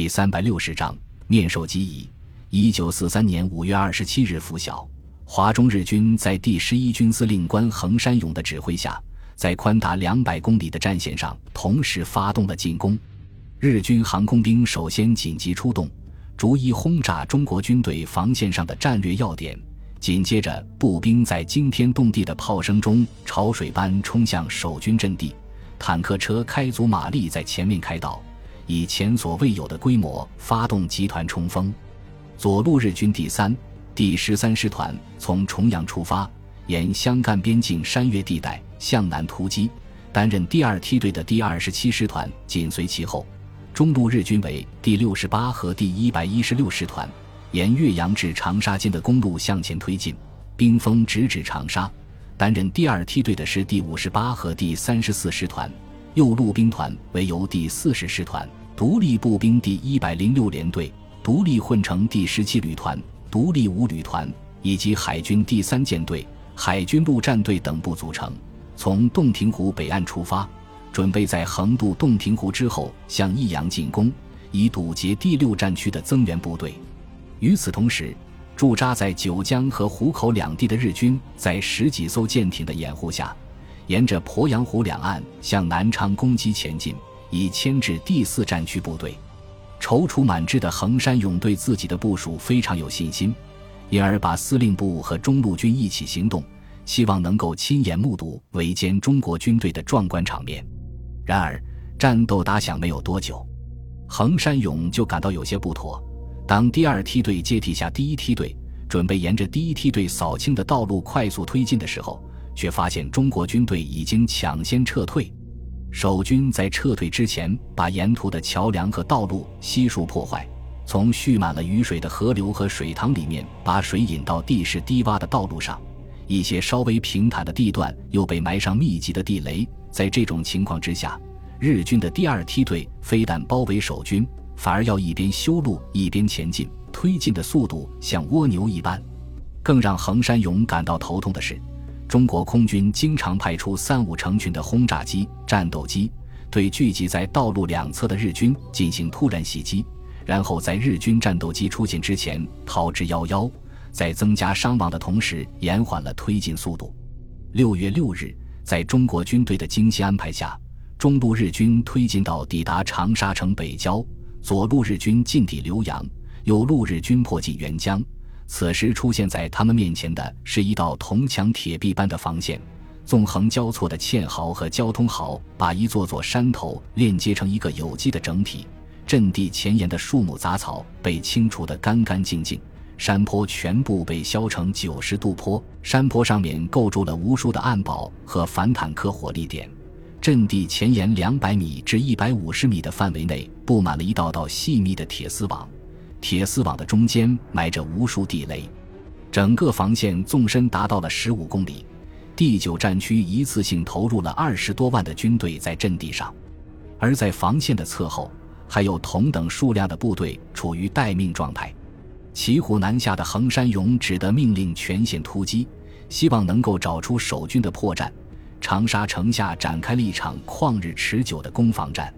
第三百六十章面授机宜。一九四三年五月二十七日拂晓，华中日军在第十一军司令官横山勇的指挥下，在宽达两百公里的战线上同时发动了进攻。日军航空兵首先紧急出动，逐一轰炸中国军队防线上的战略要点。紧接着，步兵在惊天动地的炮声中潮水般冲向守军阵地，坦克车开足马力在前面开道，以前所未有的规模发动集团冲锋。左路日军第三、第十三师团从重阳出发，沿湘赣边境山岳地带向南突击，担任第二梯队的第二十七师团紧随其后。中路日军为第六十八和第一百一十六师团。沿岳阳至长沙间的公路向前推进，兵锋直指长沙。担任第二梯队的是第五十八和第三十四师团，右路兵团为由第四十师团、独立步兵第一百零六联队、独立混成第十七旅团、独立五旅团以及海军第三舰队、海军陆战队等部组成，从洞庭湖北岸出发，准备在横渡洞庭湖之后向益阳进攻，以堵截第六战区的增援部队。与此同时，驻扎在九江和湖口两地的日军，在十几艘舰艇的掩护下，沿着鄱阳湖两岸向南昌攻击前进，以牵制第四战区部队。踌躇满志的横山勇对自己的部署非常有信心，因而把司令部和中路军一起行动，希望能够亲眼目睹围歼中国军队的壮观场面。然而，战斗打响没有多久，横山勇就感到有些不妥。当第二梯队接替下第一梯队，准备沿着第一梯队扫清的道路快速推进的时候，却发现中国军队已经抢先撤退。守军在撤退之前，把沿途的桥梁和道路悉数破坏，从蓄满了雨水的河流和水塘里面把水引到地势低洼的道路上，一些稍微平坦的地段又被埋上密集的地雷。在这种情况之下，日军的第二梯队非但包围守军。反而要一边修路一边前进，推进的速度像蜗牛一般。更让横山勇感到头痛的是，中国空军经常派出三五成群的轰炸机、战斗机，对聚集在道路两侧的日军进行突然袭击，然后在日军战斗机出现之前逃之夭夭，在增加伤亡的同时延缓了推进速度。六月六日，在中国军队的精心安排下，中路日军推进到抵达长沙城北郊。左路日军进抵浏阳，右路日军迫近沅江。此时出现在他们面前的是一道铜墙铁壁般的防线，纵横交错的堑壕和交通壕把一座座山头链接成一个有机的整体。阵地前沿的树木杂草被清除得干干净净，山坡全部被削成九十度坡。山坡上面构筑了无数的暗堡和反坦克火力点。阵地前沿两百米至一百五十米的范围内布满了一道道细密的铁丝网，铁丝网的中间埋着无数地雷，整个防线纵深达到了十五公里。第九战区一次性投入了二十多万的军队在阵地上，而在防线的侧后还有同等数量的部队处于待命状态。骑虎难下的横山勇只得命令全线突击，希望能够找出守军的破绽。长沙城下展开了一场旷日持久的攻防战，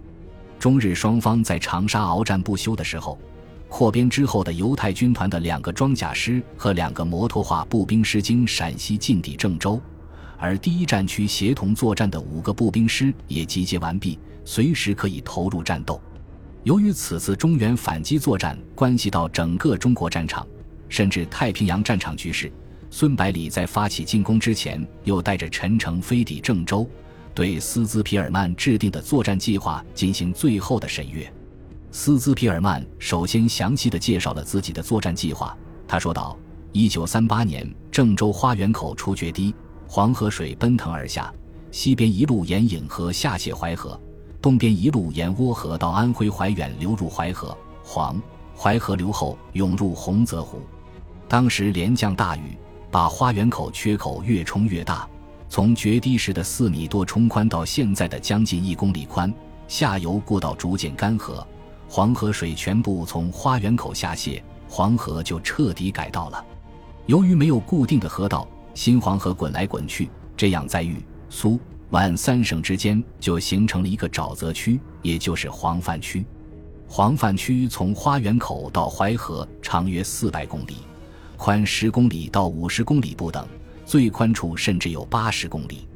中日双方在长沙鏖战不休的时候，扩编之后的犹太军团的两个装甲师和两个摩托化步兵师经陕西进抵郑州，而第一战区协同作战的五个步兵师也集结完毕，随时可以投入战斗。由于此次中原反击作战关系到整个中国战场，甚至太平洋战场局势。孙百里在发起进攻之前，又带着陈诚飞抵郑州，对斯兹皮尔曼制定的作战计划进行最后的审阅。斯兹皮尔曼首先详细的介绍了自己的作战计划。他说道：“一九三八年，郑州花园口出决堤，黄河水奔腾而下，西边一路沿颍河下泻淮河，东边一路沿涡河到安徽怀远流入淮河，黄淮河流后涌入洪泽湖。当时连降大雨。”把花园口缺口越冲越大，从决堤时的四米多冲宽到现在的将近一公里宽。下游过道逐渐干涸，黄河水全部从花园口下泄，黄河就彻底改道了。由于没有固定的河道，新黄河滚来滚去，这样在豫、苏、皖三省之间就形成了一个沼泽区，也就是黄泛区。黄泛区从花园口到淮河长约四百公里，宽十公里到五十公里不等，最宽处甚至有八十公里。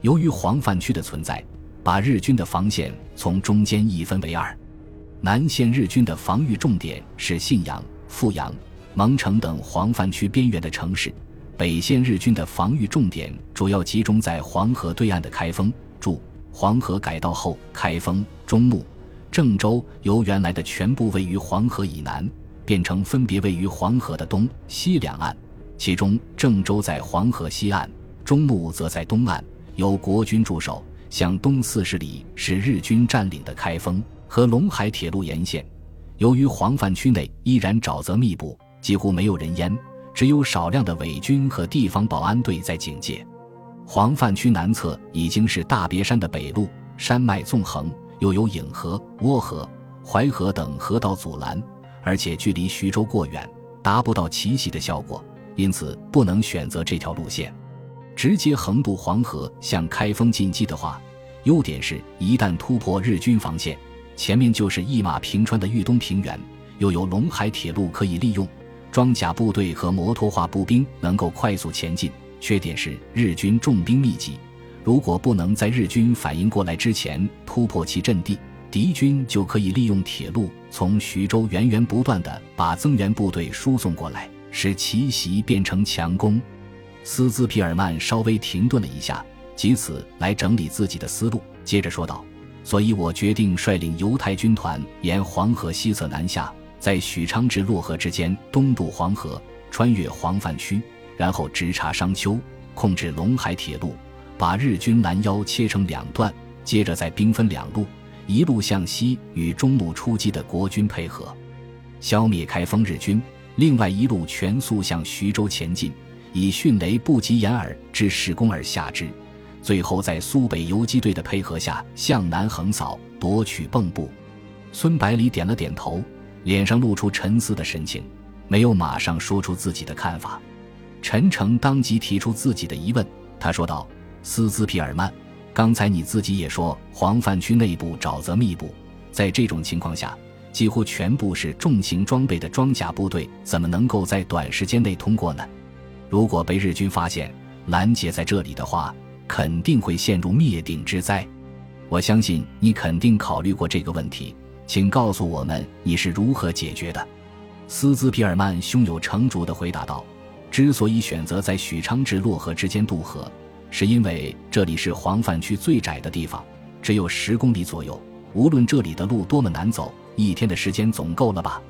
由于黄泛区的存在，把日军的防线从中间一分为二。南线日军的防御重点是信阳、阜阳、蒙城等黄泛区边缘的城市；北线日军的防御重点主要集中在黄河对岸的开封、驻黄河改道后开封、中牟、郑州。由原来的全部位于黄河以南，变成分别位于黄河的东西两岸，其中郑州在黄河西岸，中牟则在东岸，由国军驻守。向东四十里是日军占领的开封。和陇海铁路沿线，由于黄泛区内依然沼泽密布，几乎没有人烟，只有少量的伪军和地方保安队在警戒。黄泛区南侧已经是大别山的北路，山脉纵横，又有颍河、涡河、淮河等河道阻拦，而且距离徐州过远，达不到奇袭的效果，因此不能选择这条路线。直接横渡黄河向开封进击的话，优点是一旦突破日军防线。前面就是一马平川的豫东平原，又有陇海铁路可以利用，装甲部队和摩托化步兵能够快速前进。缺点是日军重兵密集，如果不能在日军反应过来之前突破其阵地，敌军就可以利用铁路从徐州源源不断的把增援部队输送过来，使奇袭变成强攻。斯兹皮尔曼稍微停顿了一下，即此来整理自己的思路，接着说道。所以我决定率领犹太军团沿黄河西侧南下，在许昌至洛河之间东渡黄河，穿越黄泛区，然后直插商丘，控制陇海铁路，把日军拦腰切成两段，接着再兵分两路，一路向西与中路出击的国军配合，消灭开封日军；另外一路全速向徐州前进，以迅雷不及掩耳之势攻而下之。最后，在苏北游击队的配合下，向南横扫，夺取蚌埠。孙百里点了点头，脸上露出沉思的神情，没有马上说出自己的看法。陈诚当即提出自己的疑问，他说道：“斯兹皮尔曼，刚才你自己也说，黄泛区内部沼泽密布，在这种情况下，几乎全部是重型装备的装甲部队，怎么能够在短时间内通过呢？如果被日军发现，拦截在这里的话。”肯定会陷入灭顶之灾，我相信你肯定考虑过这个问题，请告诉我们你是如何解决的。斯兹皮尔曼胸有成竹地回答道：“之所以选择在许昌至洛河之间渡河，是因为这里是黄泛区最窄的地方，只有十公里左右。无论这里的路多么难走，一天的时间总够了吧？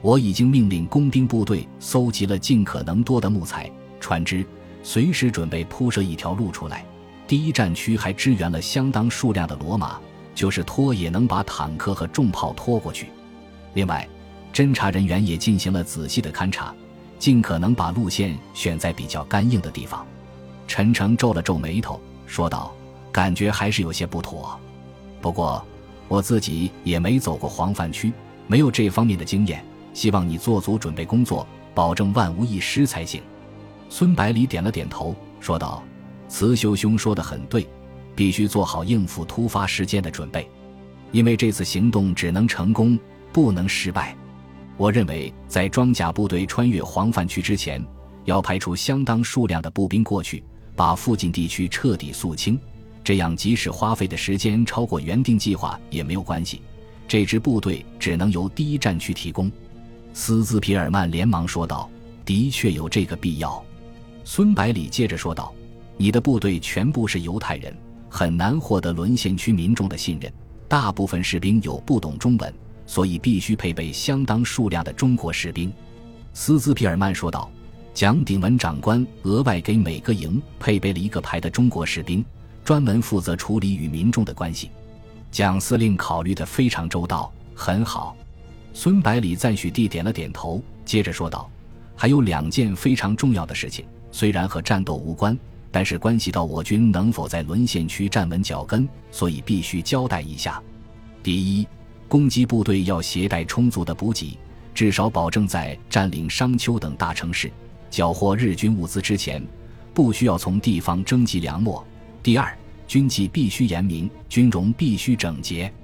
我已经命令工兵部队搜集了尽可能多的木材、船只，随时准备铺设一条路出来。”第一战区还支援了相当数量的骡马，就是拖也能把坦克和重炮拖过去。另外，侦查人员也进行了仔细的勘察，尽可能把路线选在比较干硬的地方。陈诚皱了皱眉头，说道：“感觉还是有些不妥。不过，我自己也没走过黄泛区，没有这方面的经验。希望你做足准备工作，保证万无一失才行。”孙百里点了点头，说道。慈修兄说的很对，必须做好应付突发事件的准备，因为这次行动只能成功，不能失败。我认为，在装甲部队穿越黄泛区之前，要派出相当数量的步兵过去，把附近地区彻底肃清。这样，即使花费的时间超过原定计划也没有关系。这支部队只能由第一战区提供。斯兹皮尔曼连忙说道：“的确有这个必要。”孙百里接着说道。你的部队全部是犹太人，很难获得沦陷区民众的信任。大部分士兵有不懂中文，所以必须配备相当数量的中国士兵。”斯兹皮尔曼说道。蒋鼎文长官额外给每个营配备了一个排的中国士兵，专门负责处理与民众的关系。蒋司令考虑得非常周到，很好。孙百里赞许地点了点头，接着说道：“还有两件非常重要的事情，虽然和战斗无关。”但是关系到我军能否在沦陷区站稳脚跟，所以必须交代一下。第一，攻击部队要携带充足的补给，至少保证在占领商丘等大城市、缴获日军物资之前，不需要从地方征集粮秣。第二，军纪必须严明，军容必须整洁。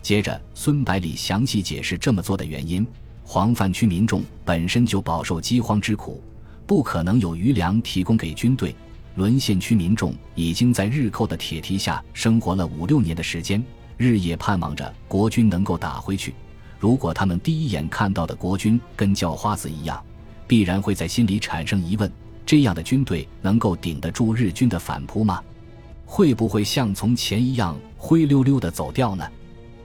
接着，孙百里详细解释这么做的原因：黄泛区民众本身就饱受饥荒之苦，不可能有余粮提供给军队；沦陷区民众已经在日寇的铁蹄下生活了五六年的时间，日夜盼望着国军能够打回去。如果他们第一眼看到的国军跟叫花子一样，必然会在心里产生疑问：这样的军队能够顶得住日军的反扑吗？会不会像从前一样灰溜溜地走掉呢？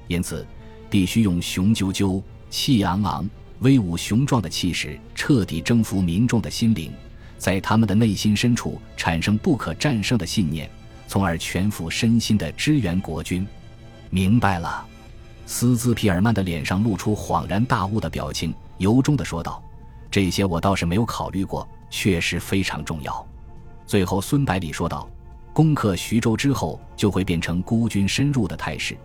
因此，必须用雄赳赳、气昂昂、威武雄壮的气势，彻底征服民众的心灵，在他们的内心深处产生不可战胜的信念，从而全副身心地支援国军。明白了，斯兹皮尔曼的脸上露出恍然大悟的表情，由衷地说道：“这些我倒是没有考虑过，确实非常重要。”最后，孙百里说道：“攻克徐州之后，就会变成孤军深入的态势。”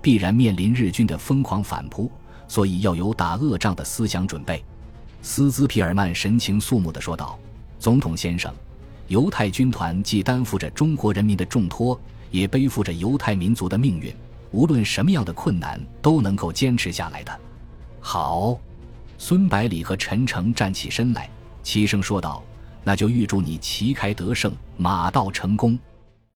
必然面临日军的疯狂反扑，所以要有打恶仗的思想准备。斯兹皮尔曼神情肃穆地说道：“总统先生，犹太军团既担负着中国人民的重托，也背负着犹太民族的命运。无论什么样的困难，都能够坚持下来的。”好，孙百里和陈诚站起身来，齐声说道：“那就预祝你旗开得胜，马到成功。”